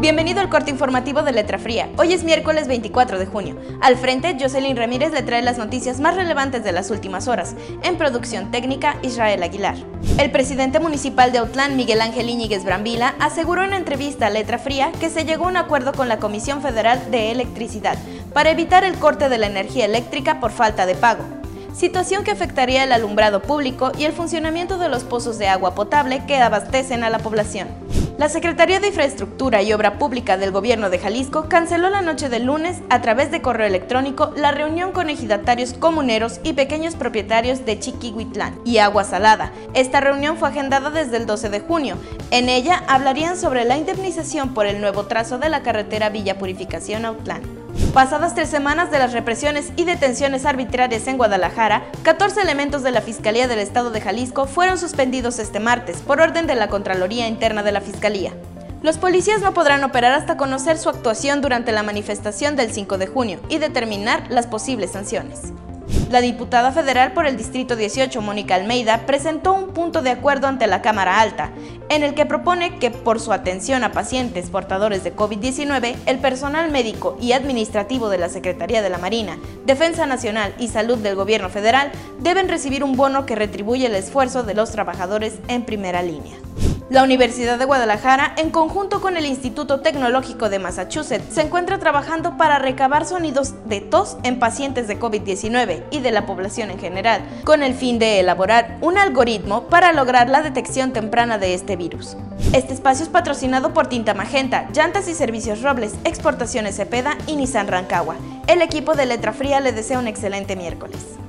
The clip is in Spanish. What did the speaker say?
Bienvenido al corte informativo de Letra Fría. Hoy es miércoles 24 de junio. Al frente, Jocelyn Ramírez le trae las noticias más relevantes de las últimas horas. En producción técnica, Israel Aguilar. El presidente municipal de Autlán, Miguel Ángel Íñiguez Brambila, aseguró en entrevista a Letra Fría que se llegó a un acuerdo con la Comisión Federal de Electricidad para evitar el corte de la energía eléctrica por falta de pago situación que afectaría el alumbrado público y el funcionamiento de los pozos de agua potable que abastecen a la población. La Secretaría de Infraestructura y Obra Pública del Gobierno de Jalisco canceló la noche del lunes, a través de correo electrónico, la reunión con ejidatarios comuneros y pequeños propietarios de Chiquihuitlán y Agua Salada. Esta reunión fue agendada desde el 12 de junio. En ella hablarían sobre la indemnización por el nuevo trazo de la carretera Villa Purificación Autlán. Pasadas tres semanas de las represiones y detenciones arbitrarias en Guadalajara, 14 elementos de la Fiscalía del Estado de Jalisco fueron suspendidos este martes por orden de la Contraloría Interna de la Fiscalía. Los policías no podrán operar hasta conocer su actuación durante la manifestación del 5 de junio y determinar las posibles sanciones. La diputada federal por el Distrito 18, Mónica Almeida, presentó un punto de acuerdo ante la Cámara Alta, en el que propone que por su atención a pacientes portadores de COVID-19, el personal médico y administrativo de la Secretaría de la Marina, Defensa Nacional y Salud del Gobierno federal deben recibir un bono que retribuye el esfuerzo de los trabajadores en primera línea. La Universidad de Guadalajara, en conjunto con el Instituto Tecnológico de Massachusetts, se encuentra trabajando para recabar sonidos de tos en pacientes de COVID-19 y de la población en general, con el fin de elaborar un algoritmo para lograr la detección temprana de este virus. Este espacio es patrocinado por Tinta Magenta, Llantas y Servicios Robles, Exportaciones Cepeda y Nissan Rancagua. El equipo de Letra Fría le desea un excelente miércoles.